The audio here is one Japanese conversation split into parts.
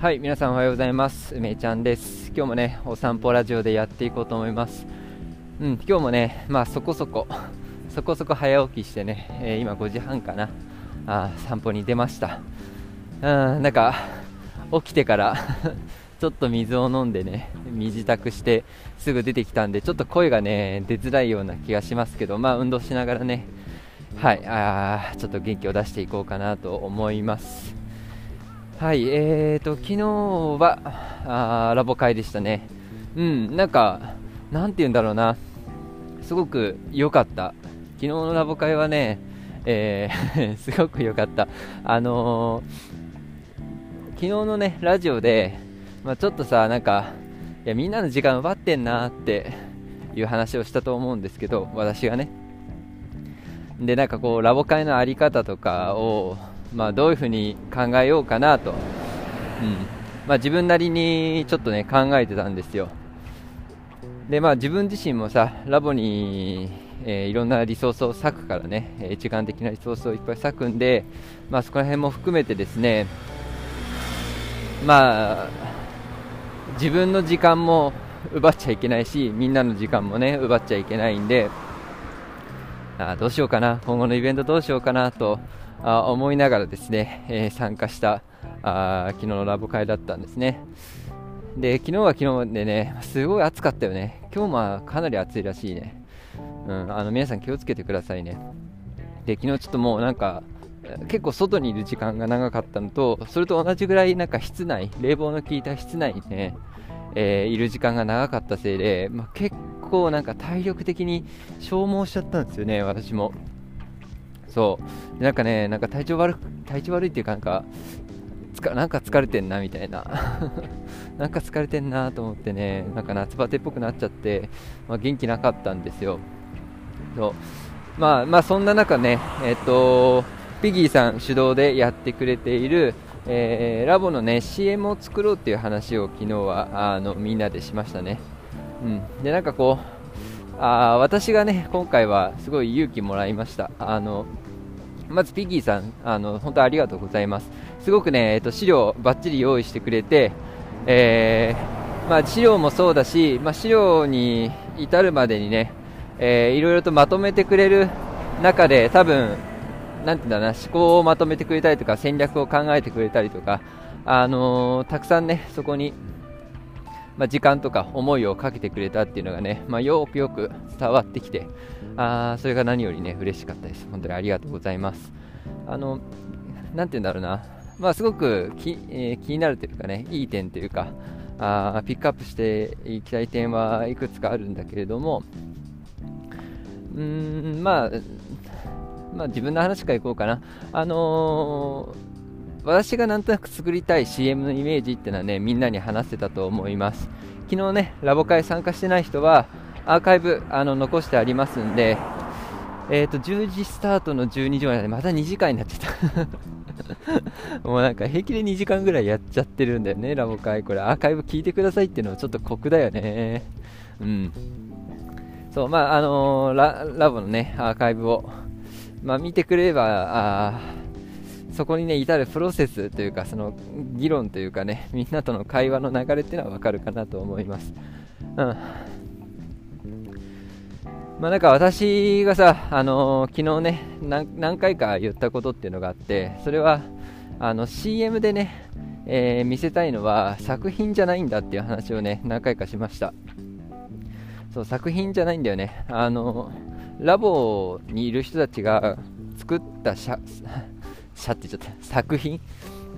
はい皆さんおはようございます。梅ちゃんです。今日もねお散歩ラジオでやっていこうと思います。うん今日もねまあそこそこそこそこ早起きしてね、えー、今5時半かな。あ散歩に出ました。うんなんか起きてから ちょっと水を飲んでね身支度してすぐ出てきたんでちょっと声がね出づらいような気がしますけどまあ運動しながらね。はいあちょっと元気を出していこうかなと思います。はい、えーと、昨日はあラボ会でしたね。うん、なんか、なんて言うんだろうな、すごく良かった。昨日のラボ会はね、えー すごく良かった。あのー、昨日のね、ラジオで、まあ、ちょっとさ、なんか、いや、みんなの時間奪ってんなっていう話をしたと思うんですけど、私がね。で、なんかこう、ラボ会のあり方とかを、まあ、どういうふうに考えようかなと、うん。まあ、自分なりにちょっとね考えてたんですよ。でまあ自分自身もさラボに、えー、いろんなリソースを割くからね、え一眼的なリソースをいっぱい割くんで、まあ、そこら辺も含めてですねまあ自分の時間も奪っちゃいけないしみんなの時間もね奪っちゃいけないんであどうしようかな今後のイベントどうしようかなとあ思いながらですね、え、参加したあ昨日のラボ会だったんですね。で昨日は昨日でね、すごい暑かったよね。今日もかなり暑いらしいね。うん、あの皆さん気をつけてくださいね。で昨日ちょっともうなんか結構外にいる時間が長かったのと、それと同じぐらいなんか室内、冷房の効いた室内にね、えー、いる時間が長かったせいで、まあ、結構なんか体力的に消耗しちゃったんですよね、私も。そう。なんかねなんか体調悪体調悪いっていうかなんかなんか疲れてんなみたいな。なんか疲れてんなと思ってねなんか夏バテっぽくなっちゃって、まあ、元気なかったんですよ。そう。まあまあそんな中ねえっ、とピギーさん主導でやってくれているえー、ラボのね CM を作ろうっていう話を昨日はあのみんなでしましたね。うん、でなんかこうあ私がね今回はすごい勇気もらいました。あのまずピギーさん、あの本当ありがとうございます。すごくね、えっと、資料ばっちり用意してくれて、えー、まあ、資料もそうだし、まあ、資料に至るまでにね、えー、いろいろとまとめてくれる中で、多分なんていうんだな、思考をまとめてくれたりとか、戦略を考えてくれたりとか、あのー、たくさんね、そこに、まあ、時間とか思いをかけてくれたっていうのがね、まあ、よくよく伝わってきて、あそれが何よりね、嬉しかったです。本当にありがとうございます。あの、なんて言うんだろうな、まあ、すごく気,、えー、気になるというかね、いい点というか、あピックアップしていきたい点はいくつかあるんだけれども、うーん、まあ、まあ、自分の話からいこうかな。あのー、私がなんとなく作りたい CM のイメージっていうのはね、みんなに話してたと思います。昨日ね、ラボ会参加してない人は、アーカイブあの残してありますんで、えーと、10時スタートの12時までまた2時間になっちゃった もうなんか平気で2時間ぐらいやっちゃってるんだよね、ラボ会。これアーカイブ聞いてくださいっていうのはちょっと酷だよね。うん。そう、まあ、あのー、ラボのね、アーカイブを、まあ、見てくれれば、あそこにね、至るプロセスというか、その議論というかね、みんなとの会話の流れっていうのはわかるかなと思います。うん。まあ、なんか私がさ、あのー、昨日ね何回か言ったことっていうのがあってそれはあの CM でね、えー、見せたいのは作品じゃないんだっていう話をね何回かしました。そう作品じゃないんだよね。あのラボにいる人たちが作った社 社って言っちゃった。作品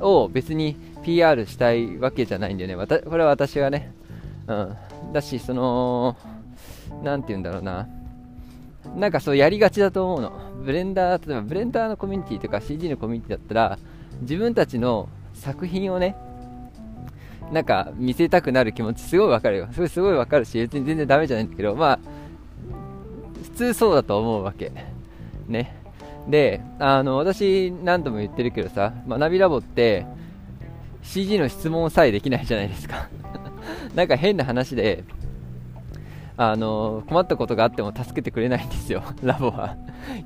を別に PR したいわけじゃないんだよね。これは私はね、うん、だしその何て言うんだろうな。なんかそうやりがちだと思うの。ブレンダー、例えばブレンダーのコミュニティとか CG のコミュニティだったら、自分たちの作品をね、なんか見せたくなる気持ちすごいわかるよ。それすごいわかるし、別に全然ダメじゃないんだけど、まあ、普通そうだと思うわけ。ね。で、あの、私何度も言ってるけどさ、学びラボって CG の質問さえできないじゃないですか。なんか変な話で、あの困ったことがあっても助けてくれないんですよ、ラボは。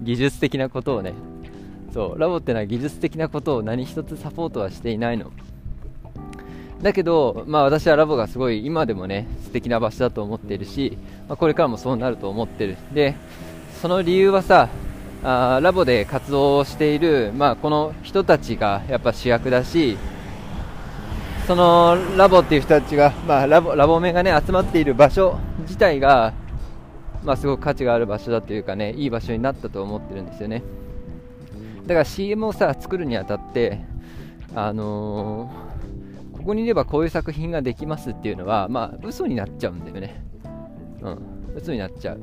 技術的なことをね。そう、ラボってのは技術的なことを何一つサポートはしていないの。だけど、まあ、私はラボがすごい今でもね素敵な場所だと思っているし、まあ、これからもそうなると思ってるでその理由はさあラボで活動している、まあ、この人たちがやっぱ主役だしそのラボっていう人たちが、まあ、ラボラボメがね集まっている場所自体が、まあ、すごく価値がある場所だというかねいい場所になったと思ってるんですよね。だから CM をさ作るにあたってあのー、ここにいればこういう作品ができますっていうのはまあ嘘になっちゃうんだよね。うん。嘘になっちゃう、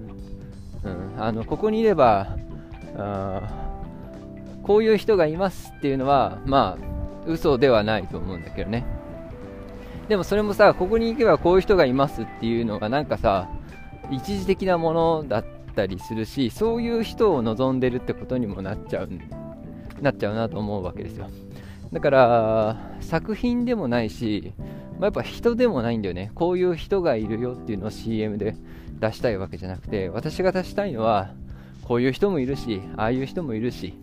うん、あのここにいればあこういう人がいますっていうのはまあ嘘ではないと思うんだけどね。でもそれもさここに行けばこういう人がいますっていうのがなんかさ一時的なものだったりするしそういう人を望んでるってことにもなっちゃうなっちゃうなと思うわけですよ。だから作品でもないし、まあ、やっぱ人でもないんだよね。こういう人がいるよっていうのを CM で出したいわけじゃなくて私が出したいのはこういう人もいるしああいう人もいるし、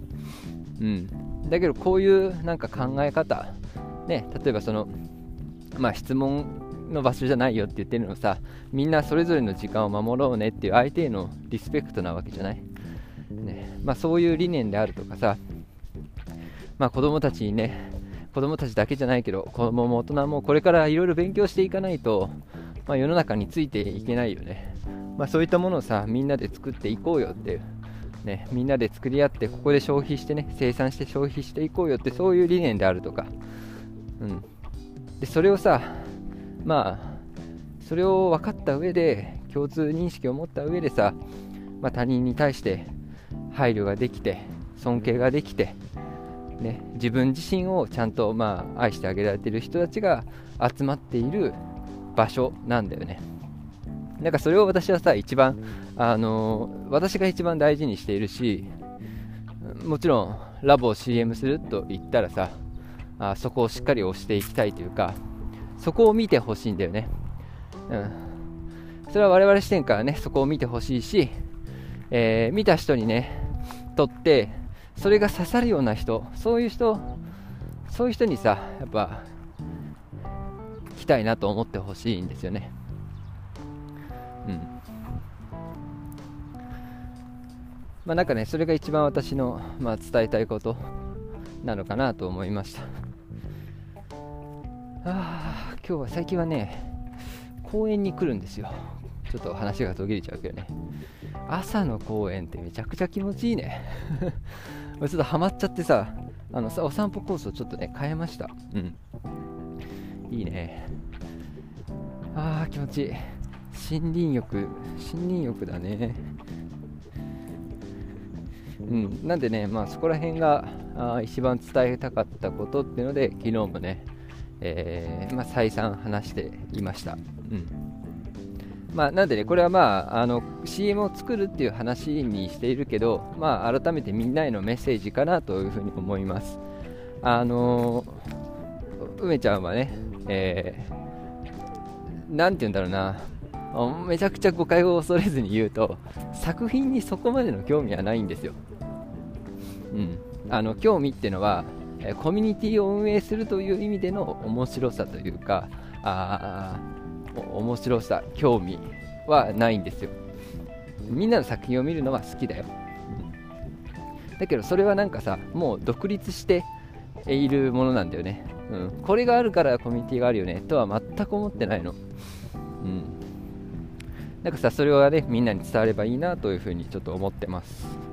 うん、だけどこういうなんか考え方、ね、例えばその、まあ、質問の場所じゃないよって言ってるのさみんなそれぞれの時間を守ろうねっていう相手へのリスペクトなわけじゃない、ね。まあ、そういう理念であるとかさ、まあ、子供たちにね子供たちだけじゃないけど子供も大人もこれからいろいろ勉強していかないと、まあ、世の中についていけないよね、まあ、そういったものをさみんなで作っていこうよっていうね、みんなで作り合ってここで消費してね生産して消費していこうよってそういう理念であるとか、うん、でそれをさまあそれを分かった上で共通認識を持った上でさ、まあ、他人に対して配慮ができて尊敬ができて、ね、自分自身をちゃんと、まあ、愛してあげられてる人たちが集まっている場所なんだよね。なんかそれを私はさ、一番、あのー、私が一番大事にしているし、もちろんラボを CM すると言ったらさ、あそこをしっかり押していきたいというか、そこを見てほしいんだよね。うん。それは我々視点からね、そこを見てほしいし、えー、見た人にね、とって、それが刺さるような人、そういう人、そういう人にさ、やっぱ、来たいなと思ってほしいんですよね。うんまあなんかねそれが一番私の、まあ、伝えたいことなのかなと思いましたあ今日は最近はね公園に来るんですよ。ちょっと話が途切れちゃうけどね。朝の公園ってめちゃくちゃ気持ちいいね。ちょっとハマっちゃってさあのさお散歩コースをちょっとね変えました。うん。いいね。ああ気持ちいい。森林浴。森林浴だね。うん。なんでねまあそこら辺があ一番伝えたかったことっていうので昨日もね、えー、まあ、再三話していました。うん。まあ、なんでね、これはまあ、あの CM を作るっていう話にしているけど、まあ、改めてみんなへのメッセージかなというふうに思います。あの梅ちゃんはね、えー、なんて言うんだろうな、めちゃくちゃ誤解を恐れずに言うと作品にそこまでの興味はないんですよ、うん、あの興味っていうのはコミュニティを運営するという意味での面白さというかあ面白さ興味はないんですよ。みんなの作品を見るのは好きだよ、だけどそれはなんかさもう独立しているものなんだよね、うん、これがあるからコミュニティがあるよねとは全く思ってないの、うん、なんかさそれをねみんなに伝わればいいなというふうにちょっと思ってます。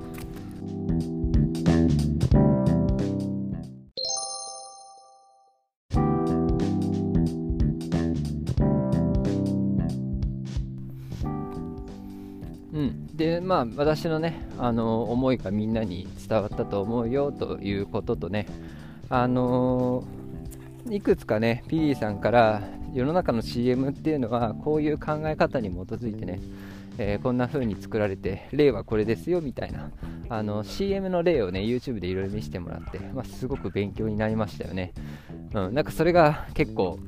でまあ私のねあの思いがみんなに伝わったと思うよということとねあのいくつかねピリーさんから世の中の CM っていうのはこういう考え方に基づいてね、えー、こんな風に作られて例はこれですよみたいなあの CM の例をね YouTube でいろいろ見せてもらって、まあ、すごく勉強になりましたよね、うん、なんかそれが結構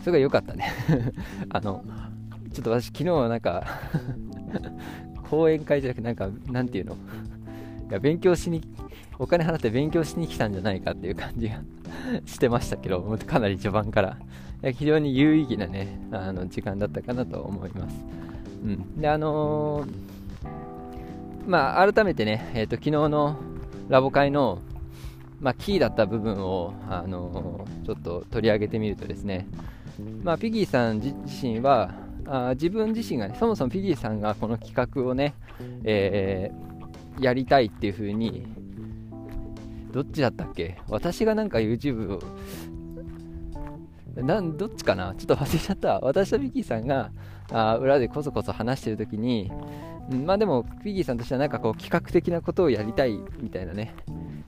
それが良かったね。あのちょっと私昨日はなんか 講演会じゃなくてなんかなんていうの？いや勉強しにお金払って勉強しに来たんじゃないかっていう感じが してましたけど、かなり序盤から。非常に有意義なね、あの時間だったかなと思います。うん。で、あのー、まあ、改めてね、えっ、ー、と、昨日のラボ会の、まあ、キーだった部分を、あのー、ちょっと取り上げてみるとですね、まあ、ピギーさん自身は、あ自分自身が、ね、そもそもピギーさんがこの企画をね、えー、やりたいっていう風にどっちだったっけ？私がなんか YouTube をなんどっちかな？ちょっと忘れちゃった。私とピギーさんがあ裏でこそこそ話してる時にまあでもピギーさんとしてはなんかこう企画的なことをやりたいみたいなね、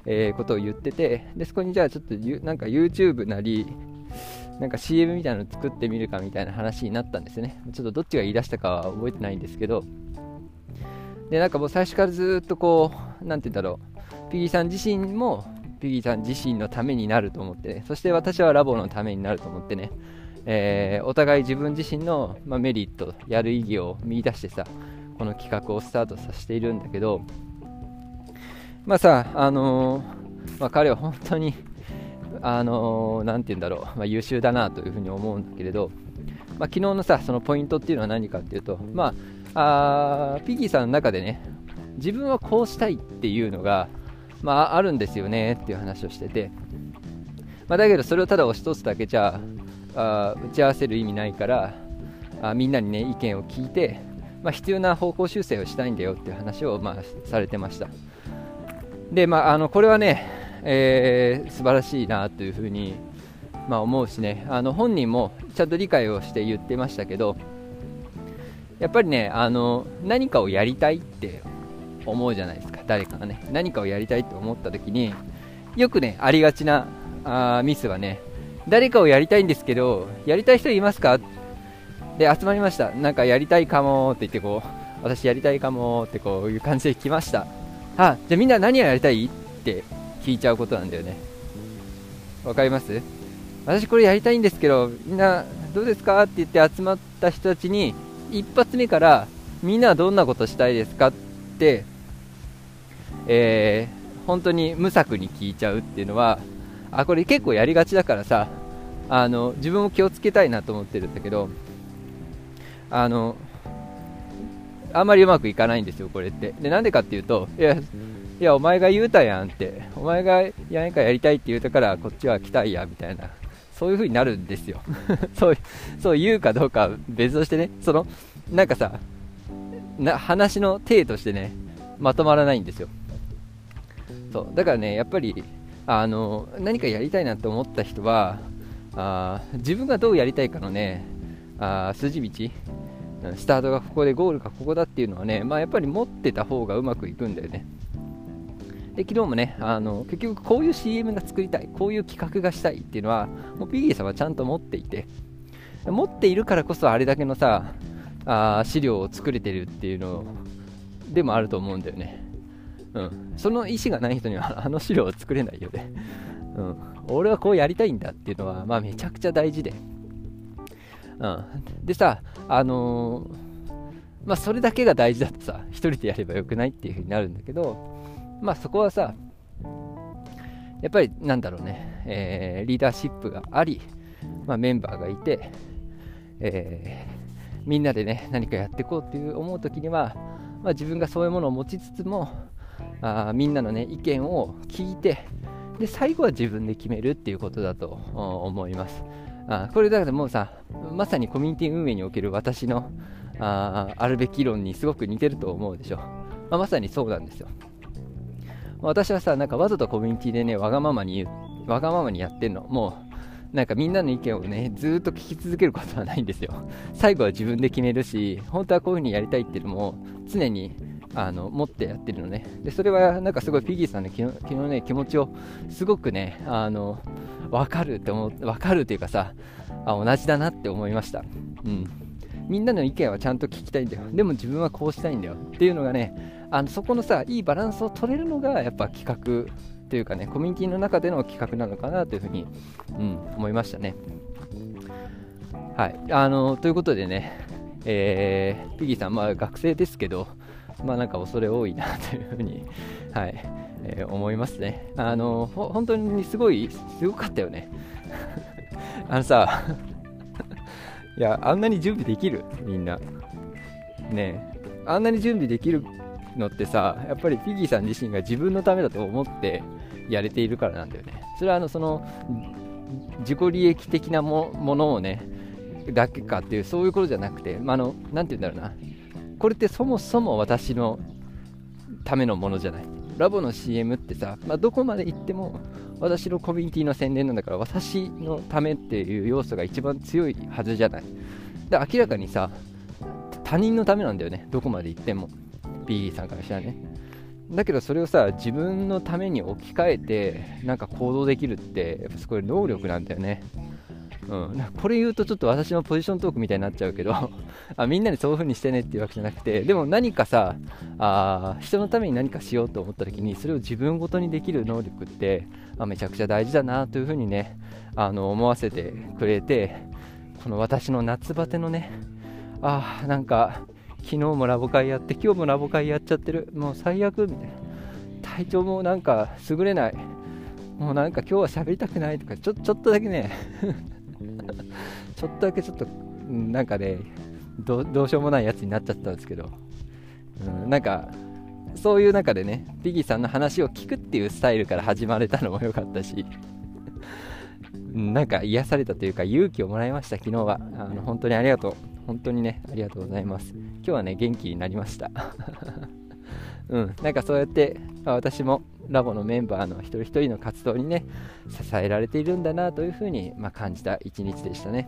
えー、ことを言っててでそこにじゃあちょっとなんか YouTube なりなんか CM みたいなの作ってみるかみたいな話になったんですね。ちょっとどっちが言い出したかは覚えてないんですけど、で、なんかもう最初からずっとこう、なんて言うんだろう、ピギーさん自身も、ピギーさん自身のためになると思って、ね、そして私はラボのためになると思ってね、えー、お互い自分自身の、まあ、メリット、やる意義を見出してさ、この企画をスタートさせているんだけど、まあさ、あのー、まあ、彼は本当にあのー、て言うんだろう、まあ、優秀だなというふうに思うんだけれど、まあ、昨日のさ、そのポイントっていうのは何かっていうと、まあ、あピギーさんの中でね、自分はこうしたいっていうのが、まあ、あるんですよねっていう話をしてて、まあ、だけどそれをただ押し通すだけじゃあ打ち合わせる意味ないからあみんなにね意見を聞いて、まあ、必要な方向修正をしたいんだよっていう話を、まあ、されてました。で、まあ、あのこれはねえー、素晴らしいなというふうに、まあ、思うしね。あの本人もちゃんと理解をして言ってましたけどやっぱりねあの何かをやりたいって思うじゃないですか。誰かがね。何かをやりたいって思った時によくねありがちなあミスはね誰かをやりたいんですけどやりたい人いますか？で集まりました。なんかやりたいかもって言ってこう私やりたいかもってこういう感じで来ました。あじゃあみんな何をやりたい？って聞いちゃうことなんだよね。わかります？私これやりたいんですけどみんなどうですか？って言って集まった人たちに一発目からみんなはどんなことしたいですか？って、えー、本当に無策に聞いちゃうっていうのはあこれ結構やりがちだからさあの自分も気をつけたいなと思ってるんだけどあのあんまりうまくいかないんですよ、これって。で、なんでかっていうと、いや、いや、お前が言うたやんって、お前がやんかやりたいって言うたから、こっちは来たいや、みたいな、そういう風になるんですよ。そう、そう言うかどうか別としてね、その、なんかさ、な話の体としてね、まとまらないんですよ。そう、だからね、やっぱり、あの、何かやりたいなと思った人は、あ自分がどうやりたいかのね、あ筋道、スタートがここでゴールがここだっていうのはね、まあ、やっぱり持ってた方がうまくいくんだよね。で昨日もねあの結局こういう CM が作りたいこういう企画がしたいっていうのはもうピギーさんはちゃんと持っていて持っているからこそあれだけのさあ資料を作れてるっていうのでもあると思うんだよね、うん、その意思がない人には あの資料を作れないよね、うん、俺はこうやりたいんだっていうのは、まあ、めちゃくちゃ大事で、うん、でさあのー、まあ、それだけが大事だとさ1人でやればよくないっていう風になるんだけどまあそこはさ、やっぱりなんだろうね、えー、リーダーシップがあり、まあ、メンバーがいて、えー、みんなでね何かやっていこうっていう思う時には、まあ、自分がそういうものを持ちつつもあみんなのね意見を聞いてで最後は自分で決めるっていうことだと思います。あこれだからもうさまさにコミュニティ運営における私のああるべき論にすごく似てると思うでしょ、まあ、まさにそうなんですよ。私はさ、なんかわざとコミュニティでね、わがままに言う、わがままにやってんの。もう、なんかみんなの意見をね、ずっと聞き続けることはないんですよ。最後は自分で決めるし、本当はこういう風にやりたいっていうのも、常に、あの、持ってやってるのね。で、それはなんかすごいピギーさんの昨日ね、気持ちを、すごくね、あの、わかるって思う、わかるというかさ、あ、同じだなって思いました。うん。みんなの意見はちゃんと聞きたいんだよ。でも自分はこうしたいんだよ。っていうのがね、あのそこのさいいバランスを取れるのがやっぱ企画というかねコミュニティの中での企画なのかなというふうに、うん、思いましたね。はいあのということでね、えー、ピギーさん、まあ、学生ですけど、まあなんか恐れ多いなというふうに、はい、えー、思いますね。あの本当にすごい、すごかったよね。あのさ、いや、あんなに準備できる？みんな。ねあんなに準備できるのってさ、やっぱりピギーさん自身が自分のためだと思ってやれているからなんだよね。それはあのその自己利益的なものをね、だけかっていう、そういうことじゃなくて、まあ、のなて言うんだろうな、これってそもそも私のためのものじゃない。ラボの CM ってさ、まあ、どこまで行っても私のコミュニティの宣伝なんだから私のためっていう要素が一番強いはずじゃない。で明らかにさ他人のためなんだよね、どこまで行っても。B さんからしたらね。だけどそれをさ自分のために置き換えてなんか行動できるってやっぱすごい能力なんだよね。うん、これ言うとちょっと私のポジショントークみたいになっちゃうけど あみんなにそういう風にしてねっていうわけじゃなくてでも何かさあ人のために何かしようと思った時にそれを自分ごとにできる能力ってあめちゃくちゃ大事だなという風にねあの思わせてくれてこの私の夏バテのねあなんか昨日もラボ会やって今日もラボ会やっちゃってる。もう最悪みたいな。体調もなんか優れない。もうなんか今日は喋りたくないとかちょちょっとだけね。ちょっとだけちょっとなんかねどうしようもないやつになっちゃったんですけど、うん、なんかそういう中でねピギーさんの話を聞くっていうスタイルから始まれたのも良かったし。なんか癒されたというか勇気をもらいました。昨日は。あの本当にありがとう。本当にねありがとうございます。今日はね元気になりました。うん、なんかそうやって、まあ、私もラボのメンバーの一人一人の活動にね支えられているんだなというふうに、まあ、感じた一日でしたね。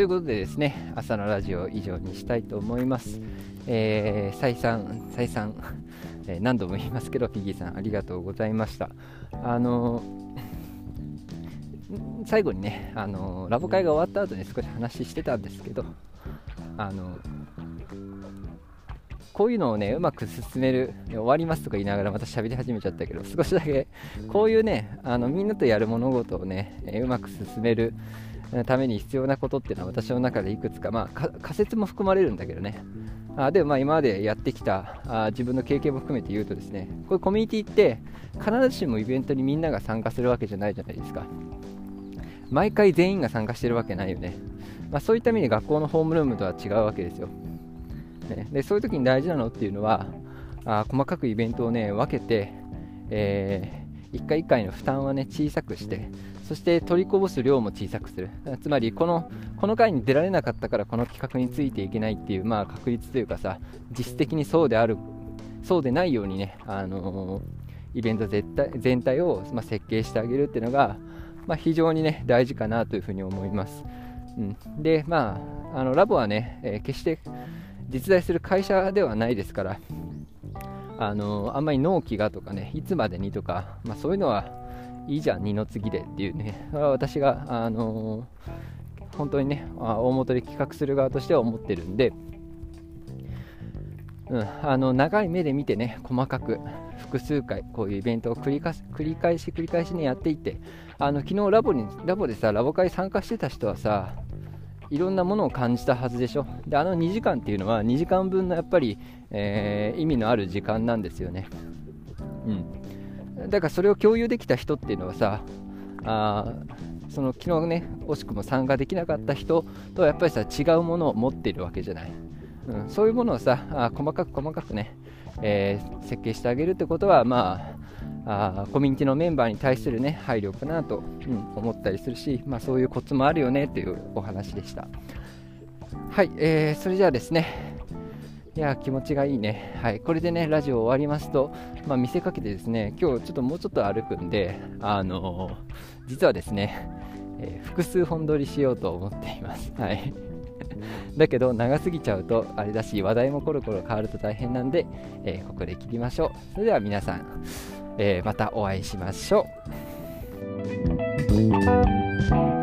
ということでですね、朝のラジオ以上にしたいと思います。えー、再三、再三、えー、何度も言いますけど、ピギーさんありがとうございました。あのー、最後にね、あのラボ会が終わった後に少し話してたんですけど、あのこういうのをね、うまく進める、終わりますとか言いながらまた喋り始めちゃったけど、少しだけ、こういうね、あのみんなとやる物事をね、えうまく進めるために必要なことっていうのは私の中でいくつか、まあ、仮説も含まれるんだけどね、あでもまあ今までやってきたあ自分の経験も含めて言うとですねこういうコミュニティって必ずしもイベントにみんなが参加するわけじゃないじゃないですか。毎回全員が参加してるわけないよね、まあ、そういった意味で学校のホームルームとは違うわけですよ、ね、でそういう時に大事なのっていうのはあ細かくイベントをね分けて、えー、1回1回の負担はね小さくしてそして取りこぼす量も小さくする。つまりこのこの回に出られなかったからこの企画についていけないっていう、まあ、確率というかさ実質的にそうであるそうでないようにね、あのー、イベント全体全体を、まあ、設計してあげるっていうのが、まあ、非常にね大事かなというふうに思います、うん、でまああのラボはね、えー、決して実在する会社ではないですからあの、あんまり納期がとかねいつまでにとか、まあ、そういうのはいいじゃん、二の次でっていうね、私が、あの、本当にね、大元で企画する側としては思ってるんで、うん、あの長い目で見てね、細かく複数回、こういうイベントを繰り返繰り返し繰り返しね、やっていって、あの昨日ラボにラボでさ、ラボ会参加してた人はさ、いろんなものを感じたはずでしょ。で、あの2時間っていうのは2時間分のやっぱり、えー、意味のある時間なんですよね。うん。だからそれを共有できた人っていうのはさあその昨日ね惜しくも参加できなかった人とはやっぱりさ違うものを持っているわけじゃない、うん、そういうものをさあ細かく細かくね、えー、設計してあげるってことはまああコミュニティのメンバーに対するね配慮かなと、うん、思ったりするし、まあ、そういうコツもあるよねというお話でした。はい、えー、それじゃあですね。いや気持ちがいいね、はい、これでねラジオ終わりますと、まあ、見せかけてですね今日ちょっともうちょっと歩くんで、あのー、実はですね、えー、複数本撮りしようと思っています。はい。だけど長すぎちゃうとあれだし話題もコロコロ変わると大変なんで、えー、ここで切りましょう。それでは皆さん、えまたお会いしましょう。